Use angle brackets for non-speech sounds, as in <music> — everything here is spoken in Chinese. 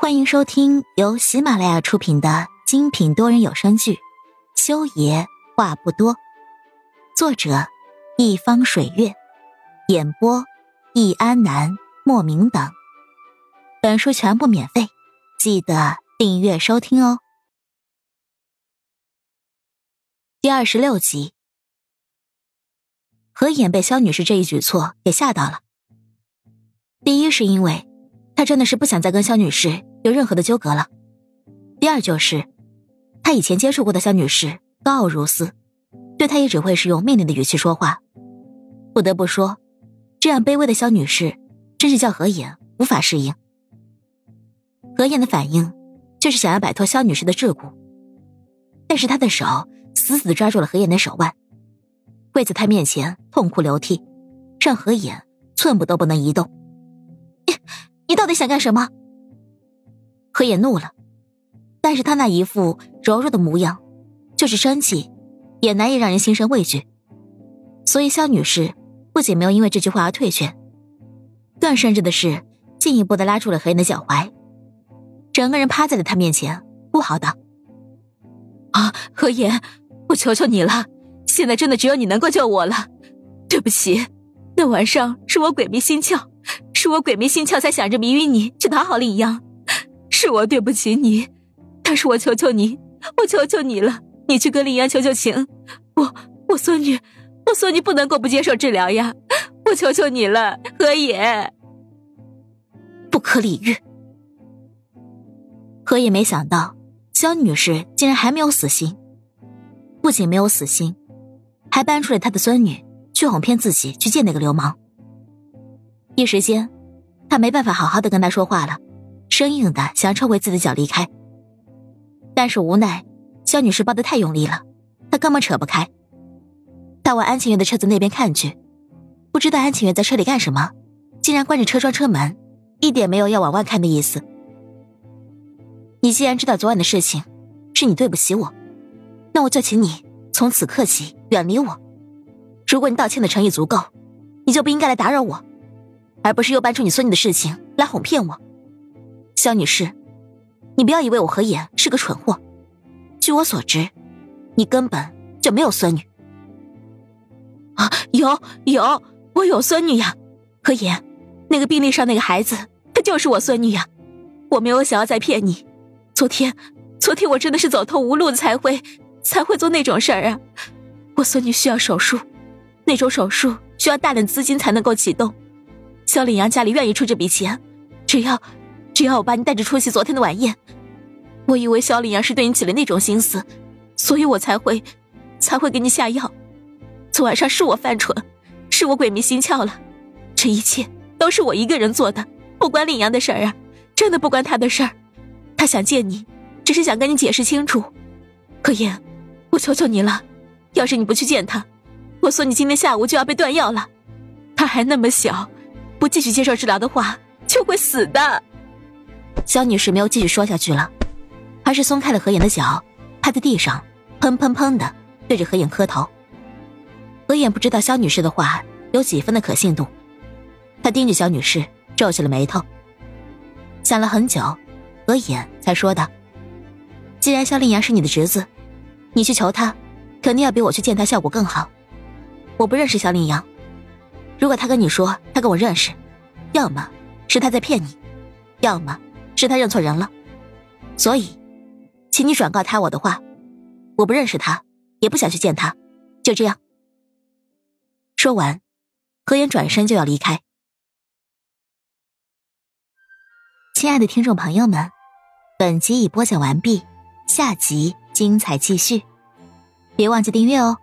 欢迎收听由喜马拉雅出品的精品多人有声剧《修爷话不多》，作者一方水月，演播易安南、莫名等。本书全部免费，记得订阅收听哦。第二十六集，何眼被肖女士这一举措给吓到了。第一是因为。他真的是不想再跟肖女士有任何的纠葛了。第二就是，他以前接触过的肖女士高傲如斯，对他也只会是用命令的语气说话。不得不说，这样卑微的肖女士，真是叫何言无法适应。何言的反应就是想要摆脱肖女士的桎梏，但是他的手死死抓住了何言的手腕，跪在他面前痛哭流涕，让何言寸步都不能移动。你 <laughs> 你到底想干什么？何野怒了，但是他那一副柔弱的模样，就是生气，也难以让人心生畏惧。所以肖女士不仅没有因为这句话而退却，更甚至的是进一步的拉住了何言的脚踝，整个人趴在了他面前，哭嚎道：“啊，何言，我求求你了，现在真的只有你能够救我了。对不起，那晚上是我鬼迷心窍。”是我鬼迷心窍，才想着迷晕你，去讨好令阳。是我对不起你，但是我求求你，我求求你了，你去跟令阳求求情。我我孙女，我孙女不能够不接受治疗呀！我求求你了，何野。不可理喻。何野没想到肖女士竟然还没有死心，不仅没有死心，还搬出了他的孙女去哄骗自己去见那个流氓。一时间，他没办法好好的跟他说话了，生硬的想要抽回自己的脚离开。但是无奈，肖女士抱得太用力了，她根本扯不开。他往安晴月的车子那边看去，不知道安晴月在车里干什么，竟然关着车窗车门，一点没有要往外看的意思。你既然知道昨晚的事情，是你对不起我，那我就请你从此刻起远离我。如果你道歉的诚意足够，你就不应该来打扰我。而不是又搬出你孙女的事情来哄骗我，肖女士，你不要以为我何言是个蠢货。据我所知，你根本就没有孙女。啊，有有，我有孙女呀，何言，那个病历上那个孩子，她就是我孙女呀。我没有想要再骗你。昨天，昨天我真的是走投无路才会才会做那种事儿啊。我孙女需要手术，那种手术需要大量资金才能够启动。肖领阳家里愿意出这笔钱，只要，只要我把你带着出席昨天的晚宴。我以为肖领阳是对你起了那种心思，所以我才会，才会给你下药。昨晚上是我犯蠢，是我鬼迷心窍了，这一切都是我一个人做的，不关领阳的事儿啊，真的不关他的事儿。他想见你，只是想跟你解释清楚。可言，我求求你了，要是你不去见他，我说你今天下午就要被断药了，他还那么小。不继续接受治疗的话，就会死的。肖女士没有继续说下去了，而是松开了何眼的脚，趴在地上，砰砰砰的对着何眼磕头。何眼不知道肖女士的话有几分的可信度，他盯着肖女士，皱起了眉头。想了很久，何眼才说道：“既然肖令阳是你的侄子，你去求他，肯定要比我去见他效果更好。我不认识肖令阳。”如果他跟你说他跟我认识，要么是他在骗你，要么是他认错人了。所以，请你转告他我的话，我不认识他，也不想去见他，就这样。说完，何言转身就要离开。亲爱的听众朋友们，本集已播讲完毕，下集精彩继续，别忘记订阅哦。